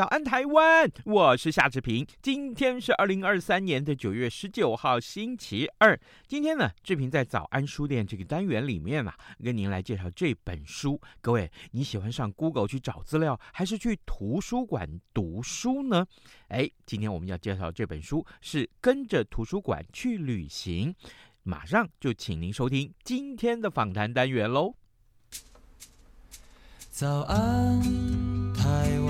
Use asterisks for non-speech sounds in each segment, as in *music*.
早安，台湾！我是夏志平。今天是二零二三年的九月十九号，星期二。今天呢，志平在早安书店这个单元里面啊，跟您来介绍这本书。各位，你喜欢上 Google 去找资料，还是去图书馆读书呢？哎，今天我们要介绍这本书是跟着图书馆去旅行。马上就请您收听今天的访谈单元喽。早安，台湾。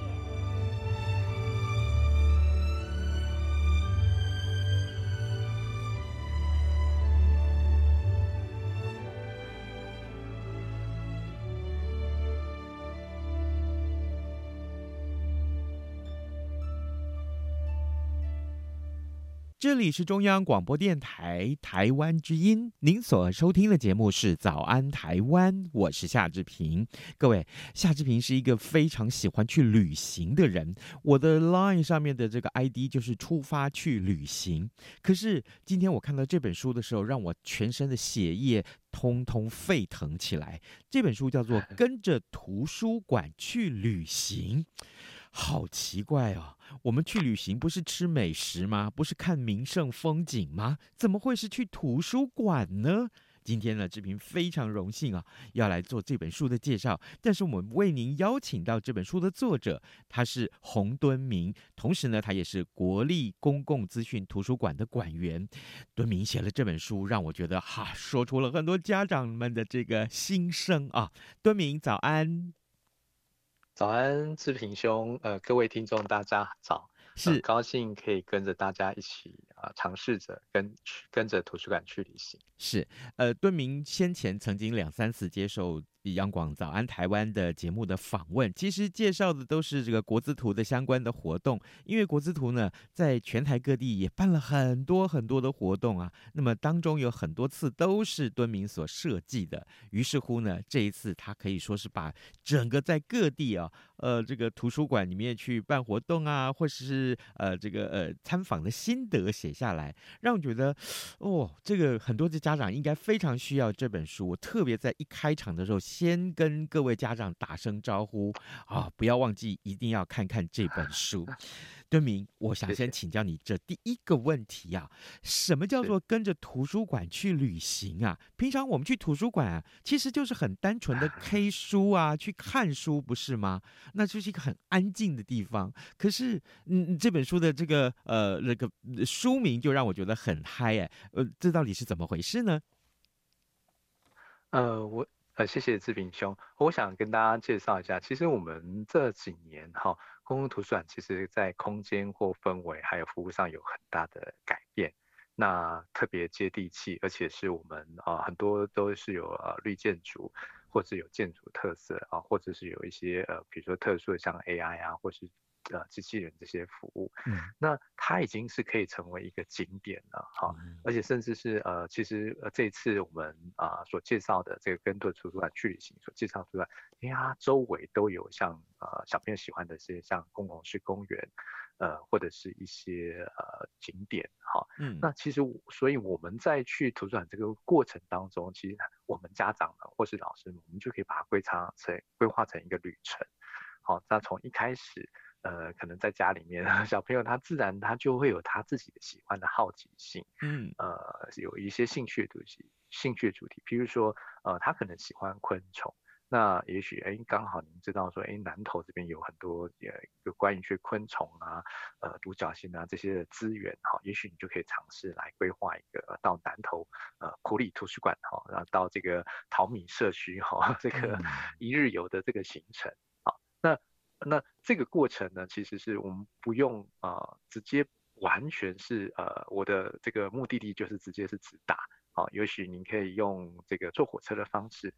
这里是中央广播电台台湾之音，您所收听的节目是《早安台湾》，我是夏志平。各位，夏志平是一个非常喜欢去旅行的人，我的 Line 上面的这个 ID 就是出发去旅行。可是今天我看到这本书的时候，让我全身的血液通通沸腾起来。这本书叫做《*laughs* 跟着图书馆去旅行》。好奇怪哦，我们去旅行不是吃美食吗？不是看名胜风景吗？怎么会是去图书馆呢？今天呢，志平非常荣幸啊，要来做这本书的介绍。但是我们为您邀请到这本书的作者，他是洪敦明，同时呢，他也是国立公共资讯图书馆的馆员。敦明写了这本书，让我觉得哈、说出了很多家长们的这个心声啊。敦明，早安。早安，志平兄，呃，各位听众，大家早，是高兴可以跟着大家一起啊，尝试着跟跟着图书馆去旅行。是，呃，敦明先前曾经两三次接受。杨广早安台湾的节目的访问，其实介绍的都是这个国资图的相关的活动，因为国资图呢，在全台各地也办了很多很多的活动啊。那么当中有很多次都是敦明所设计的，于是乎呢，这一次他可以说是把整个在各地啊，呃，这个图书馆里面去办活动啊，或者是呃这个呃参访的心得写下来，让我觉得哦，这个很多的家长应该非常需要这本书。我特别在一开场的时候。先跟各位家长打声招呼啊！不要忘记，一定要看看这本书。*laughs* 敦明，我想先请教你这第一个问题啊，什么叫做跟着图书馆去旅行啊？平常我们去图书馆啊，其实就是很单纯的 *laughs* K 书啊，去看书，不是吗？那就是一个很安静的地方。可是，嗯，这本书的这个呃那个书名就让我觉得很嗨哎，呃，这到底是怎么回事呢？呃，我。呃，谢谢志平兄，我想跟大家介绍一下，其实我们这几年哈，公共图书馆其实在空间或氛围还有服务上有很大的改变，那特别接地气，而且是我们啊很多都是有呃绿建筑，或者有建筑特色啊，或者是有一些呃比如说特殊的像 AI 啊，或是。呃，机器人这些服务，嗯，那它已经是可以成为一个景点了，哈、嗯，而且甚至是呃，其实呃，这次我们啊、呃、所介绍的这个跟着图书馆去旅行所介绍出来，因为它周围都有像呃小朋友喜欢的这些像公共式公园，呃，或者是一些呃景点，哈，嗯，那其实所以我们在去图书馆这个过程当中，其实我们家长呢或是老师们，我们就可以把它规划成规划成一个旅程，好，那从一开始。呃，可能在家里面，*laughs* 小朋友他自然他就会有他自己的喜欢的好奇心，嗯，呃，有一些兴趣的东西，兴趣的主题，譬如说，呃，他可能喜欢昆虫，那也许哎，刚好您知道说，哎，南投这边有很多呃，有关于一些昆虫啊，呃，独角仙啊这些的资源哈，也许你就可以尝试来规划一个到南投呃普里图书馆哈，然后到这个淘米社区哈，*laughs* 这个一日游的这个行程。啊，那那这个过程呢，其实是我们不用啊、直接完全是呃，我的这个目的地就是直接是直达，啊，也许您可以用这个坐火车的方式。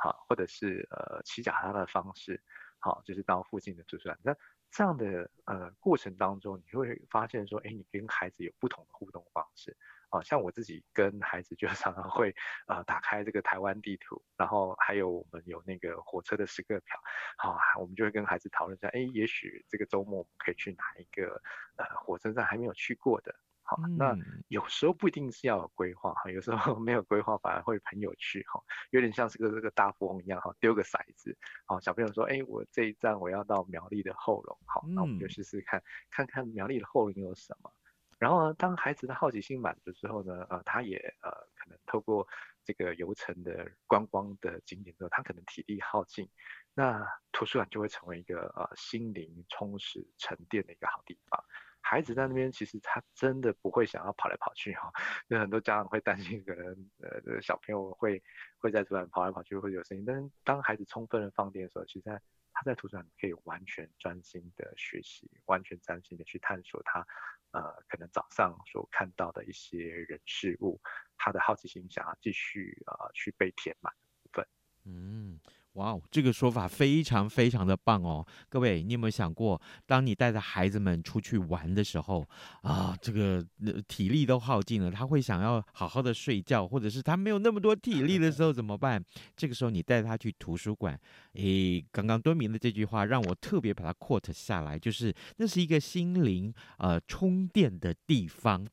好，或者是呃骑脚踏的方式，好，就是到附近的住宿。那这样的呃过程当中，你会发现说，哎，你跟孩子有不同的互动方式。啊，像我自己跟孩子就 *laughs* 常常会呃打开这个台湾地图，然后还有我们有那个火车的时刻表，好，啊我们就会跟孩子讨论一下，哎，也许这个周末我们可以去哪一个呃火车站还没有去过的。好，那有时候不一定是要有规划哈，有时候 *laughs* 没有规划反而会很有趣哈，有点像是个这个大富翁一样哈，丢个骰子，好，小朋友说，哎，我这一站我要到苗栗的后龙，好，那我们就试试看，看看苗栗的后龙有什么。然后呢，当孩子的好奇心满足之后呢，呃，他也呃可能透过这个游程的观光的景点之后，他可能体力耗尽，那图书馆就会成为一个呃心灵充实沉淀的一个好地方。孩子在那边，其实他真的不会想要跑来跑去哈，*laughs* 有很多家长会担心，可能呃小朋友会会在图书馆跑来跑去会有声音。但是当孩子充分的放电的时候，其实他他在图书馆可以完全专心的学习，完全专心的去探索他呃可能早上所看到的一些人事物，他的好奇心想要继续啊、呃、去被填满的部分。嗯。哇哦，这个说法非常非常的棒哦！各位，你有没有想过，当你带着孩子们出去玩的时候啊，这个体力都耗尽了，他会想要好好的睡觉，或者是他没有那么多体力的时候怎么办？这个时候你带他去图书馆，诶，刚刚敦明的这句话让我特别把它 quote 下来，就是那是一个心灵呃充电的地方。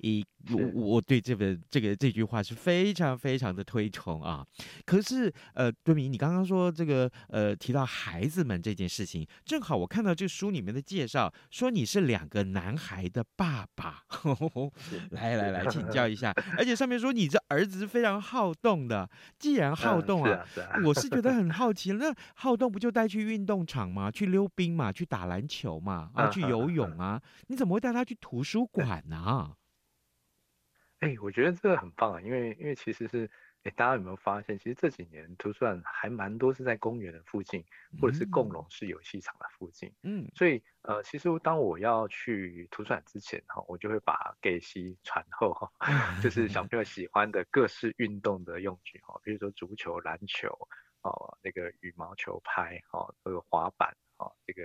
一，我我对这个这个这句话是非常非常的推崇啊。可是，呃，敦明，你刚刚说这个，呃，提到孩子们这件事情，正好我看到这书里面的介绍，说你是两个男孩的爸爸。*laughs* 呵呵来来来，请教一下，*laughs* 而且上面说你这儿子是非常好动的。既然好动啊，嗯、是啊是啊我是觉得很 *laughs* 好奇，那好动不就带去运动场吗？去溜冰嘛，去打篮球嘛，啊，去游泳啊？你怎么会带他去图书馆呢？哎，我觉得这个很棒啊，因为因为其实是，哎，大家有没有发现，其实这几年图书馆还蛮多是在公园的附近，或者是共融式游戏场的附近。嗯，所以呃，其实当我要去图书馆之前哈，我就会把给西传后哈，*laughs* 就是小朋友喜欢的各式运动的用具哈，比如说足球、篮球，哦，那个羽毛球拍，哈，这个滑板，哈，这个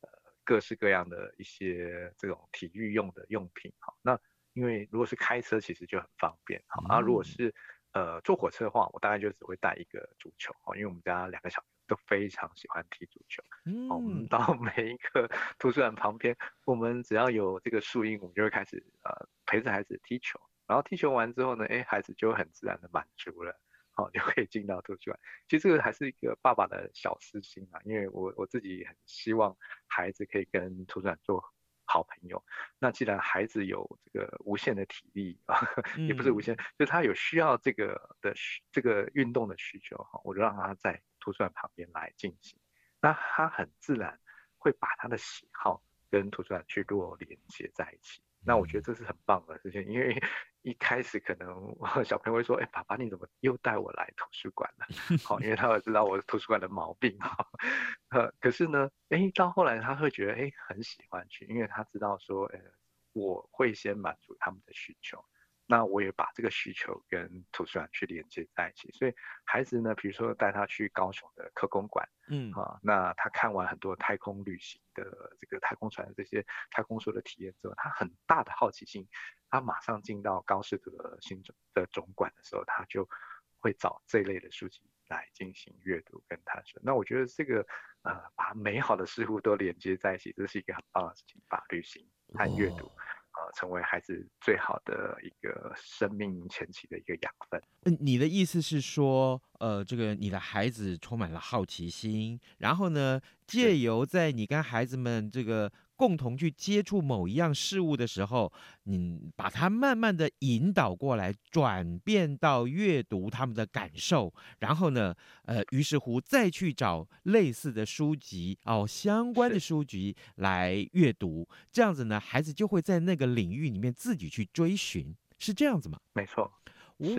呃各式各样的一些这种体育用的用品，哈，那。因为如果是开车，其实就很方便。好，啊，如果是呃坐火车的话，我大概就只会带一个足球。哦，因为我们家两个小朋友都非常喜欢踢足球。嗯，我们到每一个 *laughs* 图书馆旁边，我们只要有这个树荫，我们就会开始呃陪着孩子踢球。然后踢球完之后呢，哎，孩子就很自然的满足了，好，就可以进到图书馆。其实这个还是一个爸爸的小私心啊，因为我我自己很希望孩子可以跟图书馆做好朋友，那既然孩子有这个无限的体力啊，*laughs* 也不是无限，嗯、就他有需要这个的这个运动的需求哈，我就让他在图书馆旁边来进行，那他很自然会把他的喜好跟图书馆去做连接在一起。那我觉得这是很棒的事情，因为 *laughs* 一开始可能小朋友会说：“哎，爸爸你怎么又带我来图书馆了？”好，因为他会知道我图书馆的毛病哈。呃，可是呢，哎，到后来他会觉得哎很喜欢去，因为他知道说，呃，我会先满足他们的需求。那我也把这个需求跟图书馆去连接在一起，所以孩子呢，比如说带他去高雄的科工馆，嗯啊，那他看完很多太空旅行的这个太空船的这些太空梭的体验之后，他很大的好奇心，他马上进到高士德新总的总馆的时候，他就会找这类的书籍来进行阅读跟探索。那我觉得这个呃，把美好的事物都连接在一起，这是一个很棒的事情，把旅行和阅读。哦呃，成为孩子最好的一个生命前期的一个养分。嗯，你的意思是说，呃，这个你的孩子充满了好奇心，然后呢，借由在你跟孩子们这个共同去接触某一样事物的时候，你把它慢慢的引导过来，转变到阅读他们的感受，然后呢，呃，于是乎再去找类似的书籍哦，相关的书籍来阅读，这样子呢，孩子就会在那个领域里面自己去追寻，是这样子吗？没错。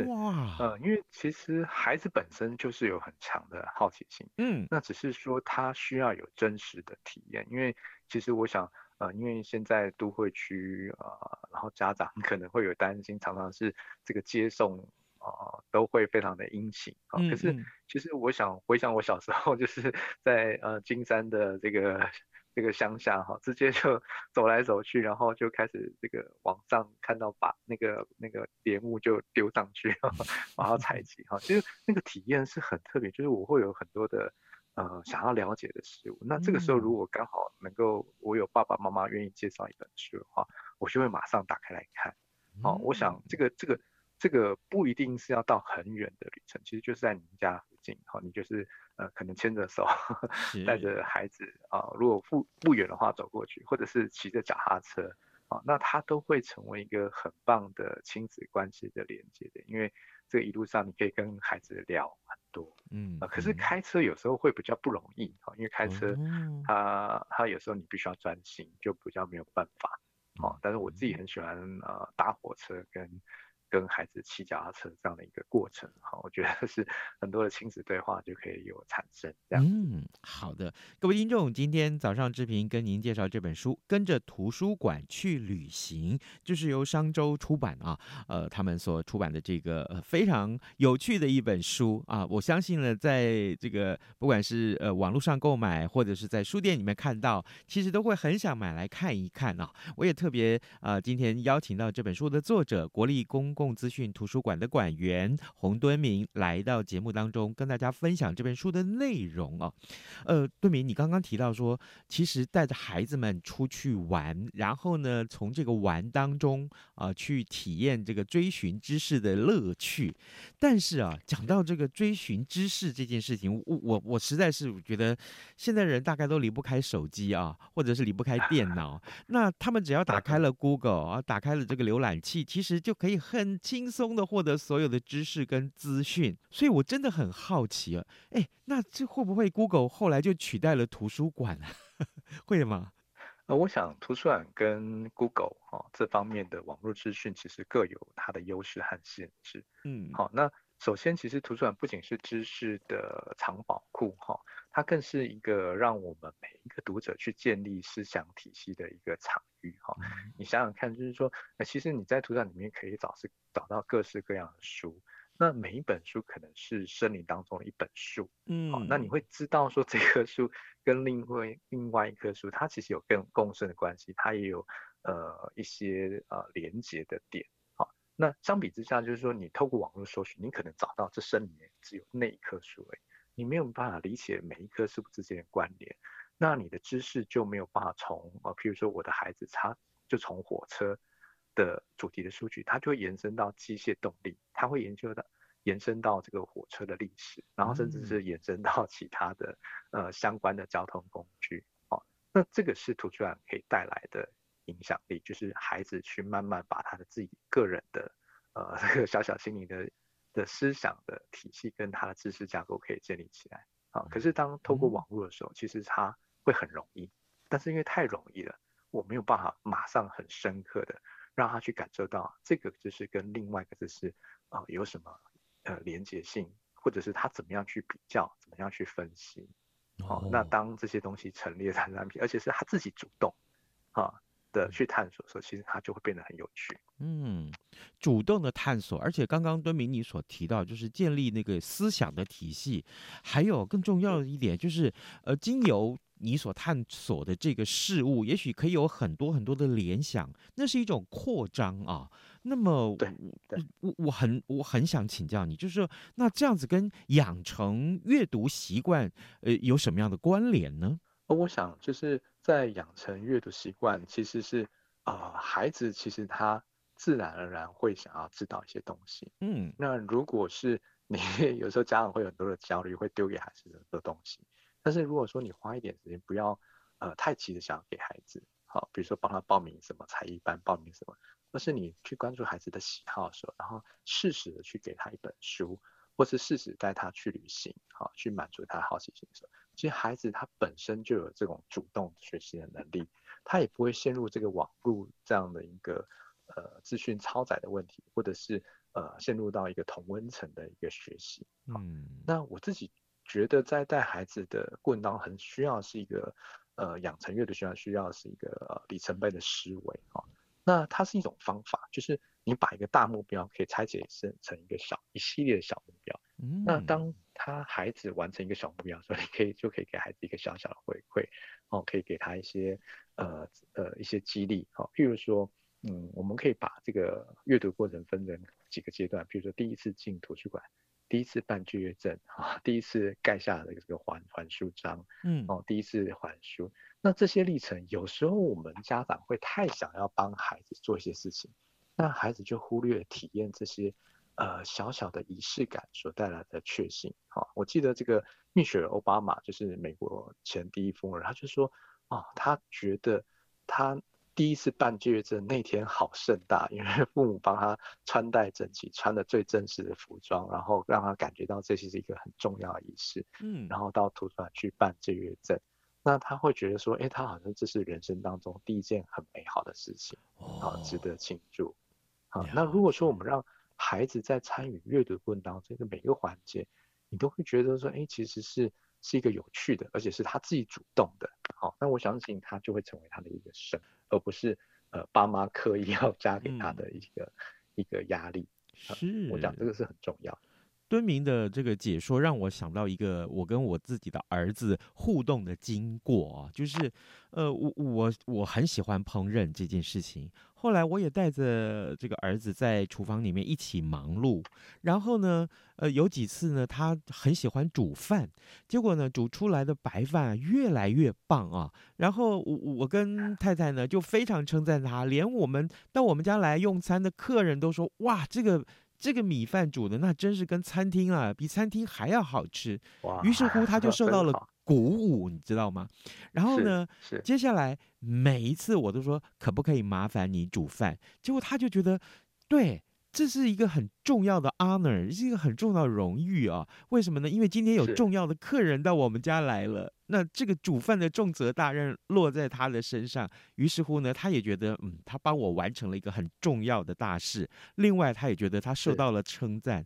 哇，呃，因为其实孩子本身就是有很强的好奇心，嗯，那只是说他需要有真实的体验。因为其实我想，呃，因为现在都会区，呃，然后家长可能会有担心，常常是这个接送，呃，都会非常的殷勤啊。可是其实我想回想我小时候，就是在呃金山的这个。这个乡下哈，直接就 *laughs* 走来走去，然后就开始这个往上看到把那个那个节目就丢上去，然 *laughs* 后把它采集哈。其实那个体验是很特别，就是我会有很多的呃想要了解的事物。那这个时候如果刚好能够我有爸爸妈妈愿意介绍一本书的话，我就会马上打开来看。好，我想这个这个这个不一定是要到很远的旅程，其实就是在你们家附近，好，你就是。呃，可能牵着手，*laughs* 带着孩子啊、呃，如果不不远的话走过去，或者是骑着脚踏车啊、呃，那他都会成为一个很棒的亲子关系的连接的，因为这个一路上你可以跟孩子聊很多，嗯，呃、可是开车有时候会比较不容易因为开车他他有时候你必须要专心，就比较没有办法，哦、呃，但是我自己很喜欢呃搭火车跟。跟孩子骑脚踏车这样的一个过程，好，我觉得是很多的亲子对话就可以有产生。这样，嗯，好的，各位听众，今天早上志平跟您介绍这本书《跟着图书馆去旅行》，就是由商周出版啊，呃，他们所出版的这个呃非常有趣的一本书啊，我相信呢，在这个不管是呃网络上购买，或者是在书店里面看到，其实都会很想买来看一看啊。我也特别呃今天邀请到这本书的作者国立公共资讯图书馆的馆员洪敦明来到节目当中，跟大家分享这本书的内容哦。呃，敦明，你刚刚提到说，其实带着孩子们出去玩，然后呢，从这个玩当中啊、呃，去体验这个追寻知识的乐趣。但是啊，讲到这个追寻知识这件事情，我我我实在是觉得，现在人大概都离不开手机啊，或者是离不开电脑。*laughs* 那他们只要打开了 *laughs* Google 啊，打开了这个浏览器，其实就可以很很轻松的获得所有的知识跟资讯，所以我真的很好奇啊，哎，那这会不会 Google 后来就取代了图书馆啊？*laughs* 会吗？呃，我想图书馆跟 Google 哈、哦、这方面的网络资讯其实各有它的优势和限制。嗯，好，那首先其实图书馆不仅是知识的藏宝库哈。哦它更是一个让我们每一个读者去建立思想体系的一个场域哈。你想想看，就是说，其实你在图书馆里面可以找是找到各式各样的书，那每一本书可能是森林当中的一本树，嗯，那你会知道说这棵树跟另外另外一棵树，它其实有更共生的关系，它也有呃一些呃连接的点，好，那相比之下，就是说你透过网络搜寻，你可能找到这森林里面只有那一棵树而已。你没有办法理解每一棵树之间的关联，那你的知识就没有办法从呃，譬如说我的孩子他就从火车的主题的数据，他就会延伸到机械动力，他会研究到延伸到这个火车的历史，然后甚至是延伸到其他的呃相关的交通工具。哦，那这个是图书馆可以带来的影响力，就是孩子去慢慢把他的自己个人的呃这个小小心灵的。的思想的体系跟他的知识架构可以建立起来啊，可是当透过网络的时候，其实他会很容易，但是因为太容易了，我没有办法马上很深刻的让他去感受到这个知识跟另外一个知识啊有什么呃连接性，或者是他怎么样去比较，怎么样去分析，哦，那当这些东西陈列在产品，而且是他自己主动啊。的去探索的时候，其实它就会变得很有趣。嗯，主动的探索，而且刚刚敦明你所提到，就是建立那个思想的体系，还有更重要的一点就是，呃，经由你所探索的这个事物，也许可以有很多很多的联想，那是一种扩张啊。那么，对，对我我很我很想请教你，就是说，那这样子跟养成阅读习惯，呃，有什么样的关联呢？我想就是在养成阅读习惯，其实是啊、呃，孩子其实他自然而然会想要知道一些东西。嗯，那如果是 *laughs* 你有时候家长会有很多的焦虑，会丢给孩子很多东西。但是如果说你花一点时间，不要呃太急的想要给孩子好，比如说帮他报名什么才艺班，报名什么，而是你去关注孩子的喜好的时候，然后适时的去给他一本书，或是适时带他去旅行，好，去满足他的好奇心的时候，其实孩子他本身就有这种主动学习的能力，他也不会陷入这个网络这样的一个呃资讯超载的问题，或者是呃陷入到一个同温层的一个学习。嗯，那我自己觉得在带孩子的过程当中，很需要是一个。呃，养成阅读习惯需要是一个、呃、里程碑的思维啊、哦。那它是一种方法，就是你把一个大目标可以拆解成成一个小一系列的小目标。嗯。那当他孩子完成一个小目标，所以你可以就可以给孩子一个小小的回馈哦，可以给他一些呃呃一些激励好、哦。譬如说，嗯，我们可以把这个阅读过程分成几个阶段，比如说第一次进图书馆。第一次办借阅证啊，第一次盖下的这个还还书章，嗯，哦，第一次还书，那这些历程，有时候我们家长会太想要帮孩子做一些事情，那孩子就忽略体验这些呃小小的仪式感所带来的确幸。好、哦，我记得这个蜜雪儿奥巴马就是美国前第一夫人，他就说，哦，他觉得他。第一次办借阅证那天好盛大，因为父母帮他穿戴整齐，穿的最正式的服装，然后让他感觉到这是一个很重要的仪式。嗯，然后到图书馆去办借阅证，那他会觉得说，哎，他好像这是人生当中第一件很美好的事情，好，值得庆祝。好，那如果说我们让孩子在参与阅读过程当中，这个每个环节，你都会觉得说，哎，其实是是一个有趣的，而且是他自己主动的。好，那我相信他就会成为他的一个神。而不是呃爸妈刻意要 *laughs* 加给他的一个、嗯、一个压力，是我讲这个是很重要。敦明的这个解说让我想到一个我跟我自己的儿子互动的经过啊，就是呃我我我很喜欢烹饪这件事情。后来我也带着这个儿子在厨房里面一起忙碌，然后呢，呃，有几次呢，他很喜欢煮饭，结果呢，煮出来的白饭越来越棒啊。然后我我跟太太呢就非常称赞他，连我们到我们家来用餐的客人都说：“哇，这个这个米饭煮的那真是跟餐厅啊，比餐厅还要好吃。”于是乎他就受到了。鼓舞，你知道吗？然后呢，接下来每一次我都说，可不可以麻烦你煮饭？结果他就觉得，对。这是一个很重要的 honor，是一个很重要的荣誉啊！为什么呢？因为今天有重要的客人到我们家来了，那这个煮饭的重责大任落在他的身上。于是乎呢，他也觉得，嗯，他帮我完成了一个很重要的大事。另外，他也觉得他受到了称赞。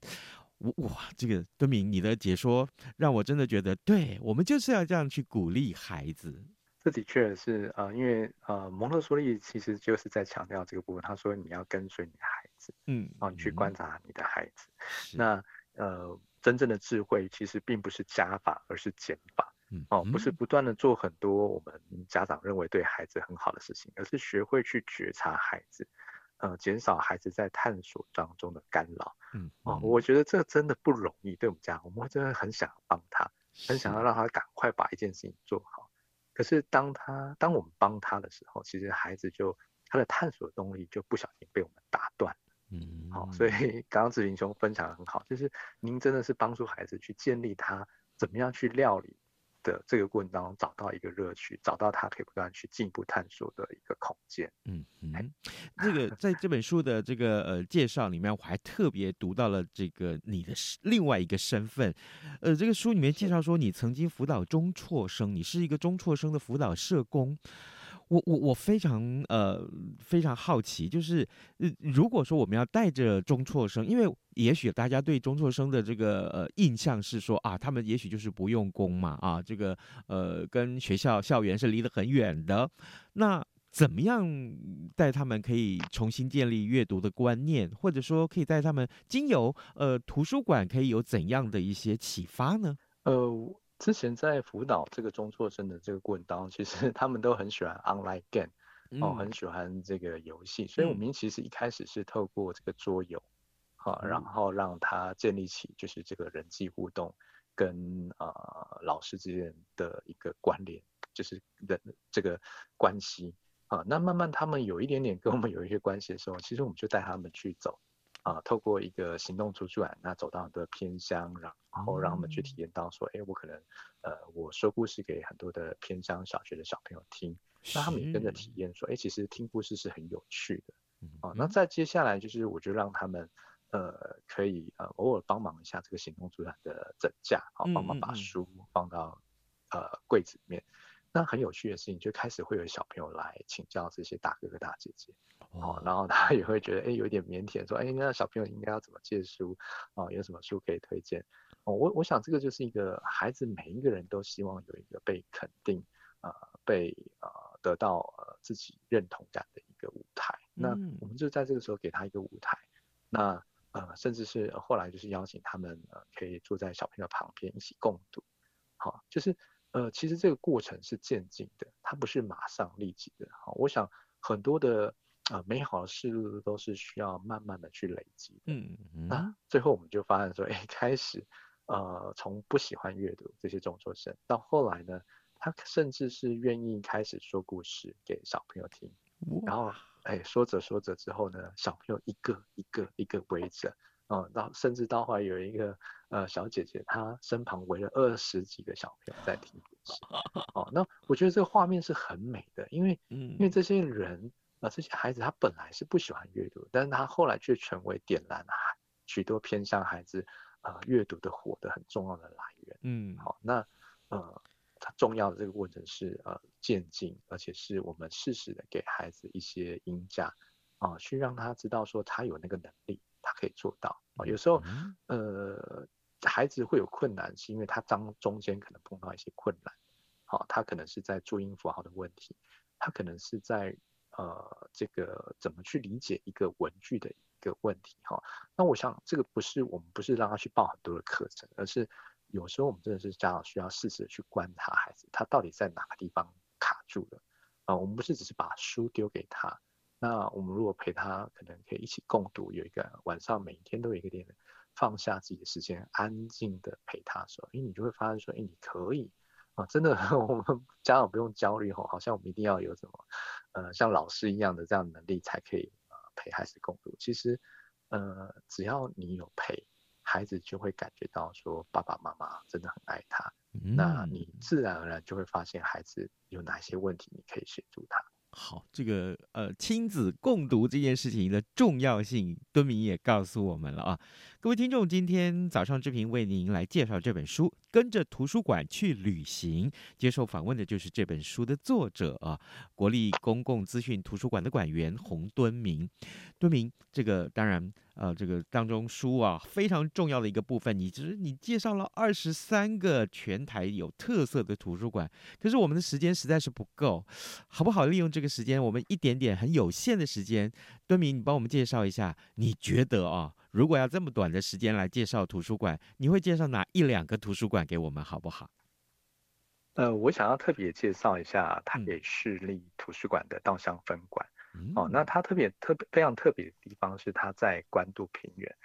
哇，这个敦明，你的解说让我真的觉得，对，我们就是要这样去鼓励孩子。这的确是呃，因为呃，蒙特梭利其实就是在强调这个部分。他说你要跟随你的孩子，嗯，然后你去观察你的孩子。嗯、那呃，真正的智慧其实并不是加法，而是减法。嗯，哦，不是不断的做很多我们家长认为对孩子很好的事情，而是学会去觉察孩子，呃，减少孩子在探索当中的干扰。嗯，哦，我觉得这真的不容易。对我们家，我们会真的很想帮他，很想要让他赶快把一件事情做好。可是当他当我们帮他的时候，其实孩子就他的探索动力就不小心被我们打断。嗯，好，所以 *laughs* 刚刚志平兄分享的很好，就是您真的是帮助孩子去建立他怎么样去料理的这个过程当中找到一个乐趣，找到他可以不断去进一步探索的一个空间。嗯嗯，这个 *laughs* 在这本书的这个呃介绍里面，我还特别读到了这个你的另外一个身份。呃，这个书里面介绍说，你曾经辅导中辍生，你是一个中辍生的辅导社工。我我我非常呃非常好奇，就是呃如果说我们要带着中辍生，因为也许大家对中辍生的这个呃印象是说啊，他们也许就是不用功嘛啊，这个呃跟学校校园是离得很远的。那怎么样带他们可以重新建立阅读的观念，或者说可以带他们经由呃图书馆可以有怎样的一些启发呢？呃。之前在辅导这个中辍生的这个过程当中，其实 *laughs* 他们都很喜欢 online game，哦，很喜欢这个游戏，所以我们其实一开始是透过这个桌游，好，然后让他建立起就是这个人际互动跟呃老师之间的一个关联，就是人这个关系，啊，那慢慢他们有一点点跟我们有一些关系的时候，其实我们就带他们去走。啊，透过一个行动图书馆，那走到很多偏乡，然后让他们去体验到说，哎、嗯，我可能，呃，我说故事给很多的偏乡小学的小朋友听，那他们也跟着体验说，哎，其实听故事是很有趣的。嗯、啊，那再接下来就是，我就让他们，呃，可以呃偶尔帮忙一下这个行动图书馆的整架，好，帮忙把书放到、嗯、呃柜子里面。那很有趣的事情，就开始会有小朋友来请教这些大哥哥大姐姐，哦，然后他也会觉得，哎，有点腼腆，说，哎，那小朋友应该要怎么借书，啊，有什么书可以推荐？哦，我我想这个就是一个孩子每一个人都希望有一个被肯定，呃，被呃得到呃自己认同感的一个舞台。那我们就在这个时候给他一个舞台，那呃，甚至是后来就是邀请他们呃可以坐在小朋友旁边一起共读，好，就是。呃，其实这个过程是渐进的，它不是马上立即的。好，我想很多的呃美好的事物都是需要慢慢的去累积。嗯嗯。那最后我们就发现说，哎，开始呃从不喜欢阅读这些中辍生，到后来呢，他甚至是愿意开始说故事给小朋友听。然后哎说着说着之后呢，小朋友一个一个一个围着。哦，到甚至到后来有一个呃小姐姐，她身旁围了二十几个小朋友在听故事。*laughs* 哦，那我觉得这个画面是很美的，因为因为这些人啊、呃，这些孩子他本来是不喜欢阅读，但是他后来却成为点燃许多偏向孩子呃阅读的火的很重要的来源。嗯，好，那呃，它重要的这个过程是呃渐进，而且是我们适时的给孩子一些音价啊，去让他知道说他有那个能力。他可以做到啊，有时候，呃，孩子会有困难，是因为他当中间可能碰到一些困难，好，他可能是在注音符号的问题，他可能是在呃这个怎么去理解一个文具的一个问题哈。那我想这个不是我们不是让他去报很多的课程，而是有时候我们真的是家长需要适时的去观察孩子，他到底在哪个地方卡住了啊。我们不是只是把书丢给他。那我们如果陪他，可能可以一起共读，有一个晚上每天都有一个点放下自己的时间，安静的陪他的时候，哎，你就会发现说，哎，你可以啊，真的，*laughs* 我们家长不用焦虑吼，好像我们一定要有什么，呃，像老师一样的这样的能力才可以呃陪孩子共读。其实，呃，只要你有陪，孩子就会感觉到说爸爸妈妈真的很爱他，嗯、那你自然而然就会发现孩子有哪些问题，你可以协助他。好，这个呃亲子共读这件事情的重要性，敦明也告诉我们了啊。各位听众，今天早上志平为您来介绍这本书，跟着图书馆去旅行。接受访问的就是这本书的作者啊，国立公共资讯图书馆的馆员洪敦明。敦明，这个当然。呃，这个当中书啊非常重要的一个部分，你只是你介绍了二十三个全台有特色的图书馆，可是我们的时间实在是不够，好不好？利用这个时间，我们一点点很有限的时间，敦明，你帮我们介绍一下，你觉得啊，如果要这么短的时间来介绍图书馆，你会介绍哪一两个图书馆给我们，好不好？呃，我想要特别介绍一下台北市立图书馆的稻香分馆。哦，那它特别特别非常特别的地方是它在关渡平原，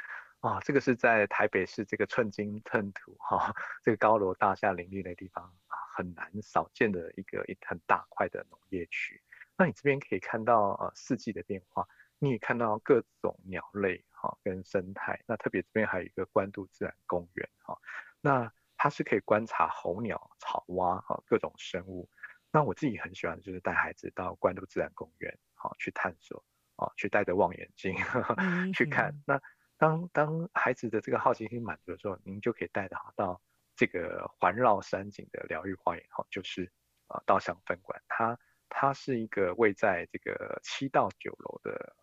啊、哦，这个是在台北市这个寸金寸土哈，这个高楼大厦林立的地方很难少见的一个一很大块的农业区。那你这边可以看到呃四季的变化，你也看到各种鸟类哈、哦、跟生态。那特别这边还有一个关渡自然公园哈、哦，那它是可以观察候鸟、草蛙哈、哦、各种生物。那我自己很喜欢的就是带孩子到关渡自然公园。好，去探索，哦，去戴着望远镜呵呵 *laughs* 去看。那当当孩子的这个好奇心满足的时候，您就可以带他到这个环绕山景的疗愈花园，哈，就是啊稻香分馆。它它是一个位在这个七到九楼的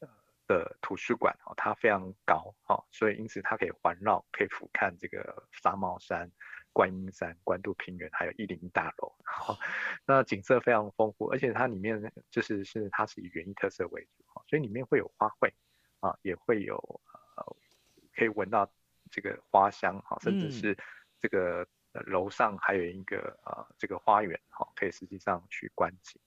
呃的图书馆，哈，它非常高，哈，所以因此它可以环绕，可以俯瞰这个沙帽山。观音山、关渡平原，还有一零一大楼，好，那景色非常丰富，而且它里面就是是它是以园艺特色为主，所以里面会有花卉啊，也会有呃可以闻到这个花香哈，甚至是这个楼上还有一个呃这个花园哈，可以实际上去观景。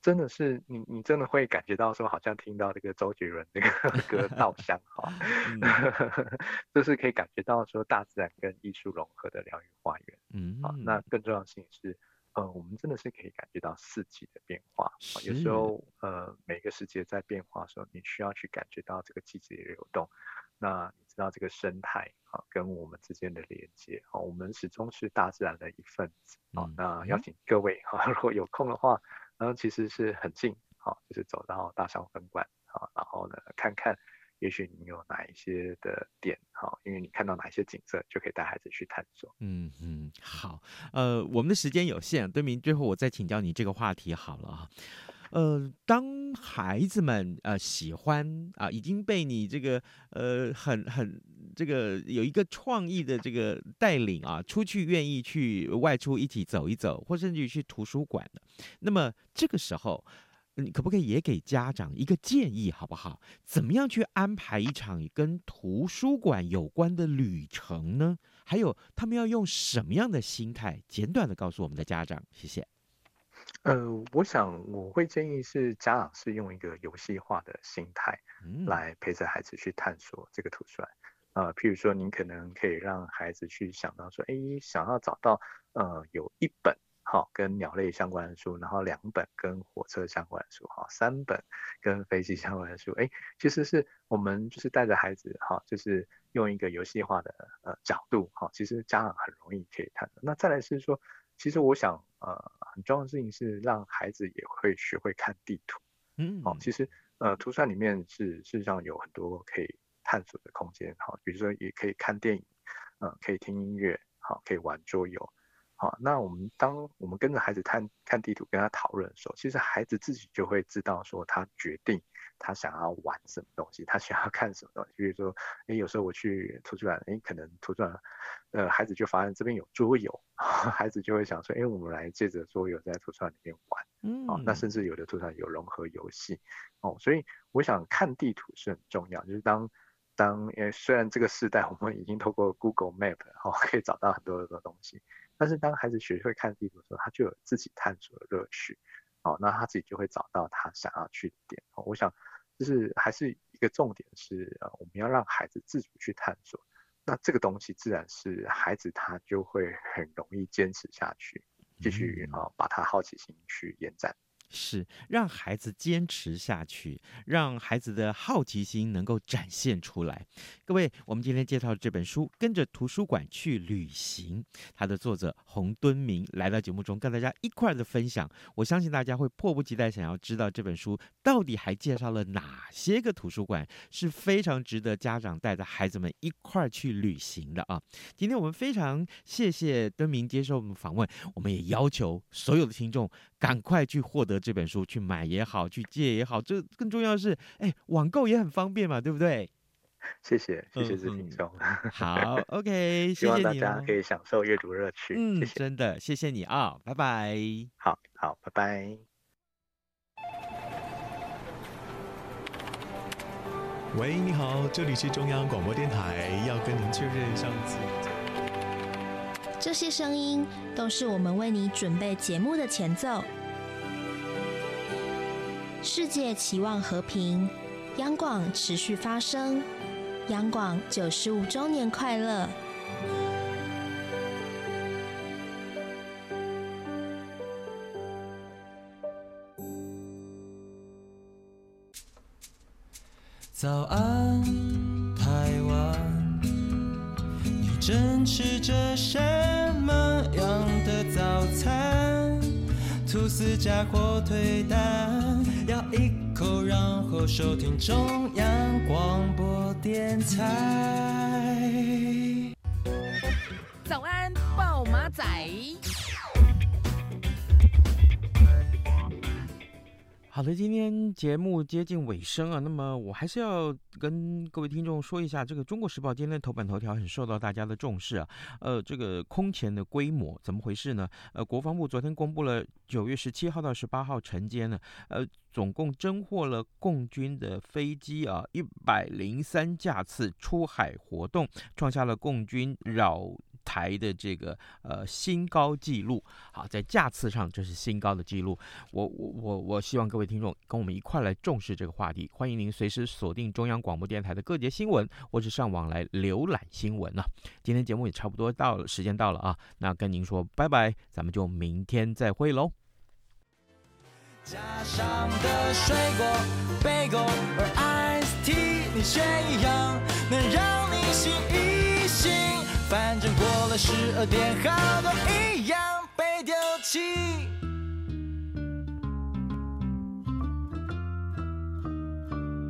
真的是你，你真的会感觉到说，好像听到这个周杰伦这个 *laughs* 歌 *laughs* 稻香哈，*laughs* 就是可以感觉到说大自然跟艺术融合的疗愈花园。嗯，好，那更重要的事情是，呃，我们真的是可以感觉到四季的变化。有时候，呃，每个时节在变化的时候，你需要去感觉到这个季节的流动。那你知道这个生态啊，跟我们之间的连接啊，我们始终是大自然的一份子啊。嗯、那邀请各位哈，如果有空的话，然后其实是很近，好，就是走到大商分馆啊，然后呢看看。也许你有哪一些的点，好，因为你看到哪一些景色，就可以带孩子去探索。嗯嗯，好，呃，我们的时间有限，敦明，最后我再请教你这个话题好了啊。呃，当孩子们呃喜欢啊，已经被你这个呃很很这个有一个创意的这个带领啊，出去愿意去外出一起走一走，或甚至于去图书馆的，那么这个时候。你可不可以也给家长一个建议，好不好？怎么样去安排一场跟图书馆有关的旅程呢？还有，他们要用什么样的心态？简短的告诉我们的家长，谢谢。呃，我想我会建议是家长是用一个游戏化的心态来陪着孩子去探索这个图书馆。呃，譬如说，您可能可以让孩子去想到说，哎，想要找到呃有一本。好，跟鸟类相关的书，然后两本跟火车相关的书，哈，三本跟飞机相关的书，哎，其实是我们就是带着孩子，哈，就是用一个游戏化的呃角度，哈，其实家长很容易可以看的。那再来是说，其实我想，呃，很重要的事情是让孩子也会学会看地图，嗯，哦，其实呃，图书馆里面是事实上有很多可以探索的空间，好，比如说也可以看电影，嗯、呃，可以听音乐，好，可以玩桌游。好，那我们当我们跟着孩子看看地图，跟他讨论的时候，其实孩子自己就会知道说，他决定他想要玩什么东西，他想要看什么东西。比如说，诶，有时候我去图书馆，诶，可能图书馆，呃，孩子就发现这边有桌游，*laughs* 孩子就会想说，诶，我们来借着桌游在图书馆里面玩。嗯，哦，那甚至有的图书馆有融合游戏。哦，所以我想看地图是很重要，就是当当，诶，虽然这个时代我们已经透过 Google Map，哦，可以找到很多很多东西。但是当孩子学会看地图的时候，他就有自己探索的乐趣，哦，那他自己就会找到他想要去的点。哦，我想，就是还是一个重点是，呃，我们要让孩子自主去探索，那这个东西自然是孩子他就会很容易坚持下去，继续啊，呃，把他好奇心去延展。是让孩子坚持下去，让孩子的好奇心能够展现出来。各位，我们今天介绍这本书《跟着图书馆去旅行》，它的作者洪敦明来到节目中跟大家一块的分享。我相信大家会迫不及待想要知道这本书到底还介绍了哪些个图书馆，是非常值得家长带着孩子们一块去旅行的啊！今天我们非常谢谢敦明接受我们访问，我们也要求所有的听众赶快去获得。这本书去买也好，去借也好，这更重要的是，哎，网购也很方便嘛，对不对？谢谢，谢谢志平兄。好，*laughs* OK，希望大家可以享受阅读乐趣。嗯，谢谢真的，谢谢你啊、哦，拜拜。好好，拜拜。喂，你好，这里是中央广播电台，要跟您确认上次。这些声音都是我们为你准备节目的前奏。世界期望和平，央广持续发声，央广九十五周年快乐！早安，台湾，你正吃着什么样的早餐？吐司加火腿蛋。咬一口，然后收听中央广播电台。早安，暴马仔。好的，今天节目接近尾声啊，那么我还是要跟各位听众说一下，这个《中国时报》今天的头版头条很受到大家的重视啊。呃，这个空前的规模怎么回事呢？呃，国防部昨天公布了九月十七号到十八号晨间呢，呃，总共侦获了共军的飞机啊一百零三架次出海活动，创下了共军扰台的这个呃新高纪录，好，在架次上这是新高的纪录。我我我我希望各位听众跟我们一块来重视这个话题。欢迎您随时锁定中央广播电台的各节新闻，或是上网来浏览新闻呢、啊。今天节目也差不多到了，时间到了啊，那跟您说拜拜，咱们就明天再会喽。加上的水果，贝果和 Ice Tea，你选一样。能让你醒一醒。反正过了十二点，好多一样被丢弃。